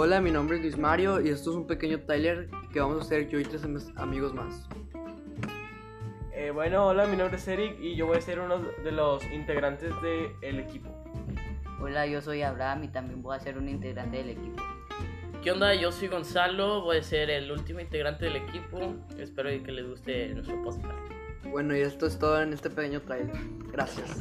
Hola, mi nombre es Luis Mario y esto es un pequeño trailer que vamos a hacer yo y tres amigos más. Eh, bueno, hola, mi nombre es Eric y yo voy a ser uno de los integrantes del equipo. Hola, yo soy Abraham y también voy a ser un integrante del equipo. ¿Qué onda? Yo soy Gonzalo, voy a ser el último integrante del equipo. Espero que les guste nuestro podcast. Bueno, y esto es todo en este pequeño trailer. Gracias.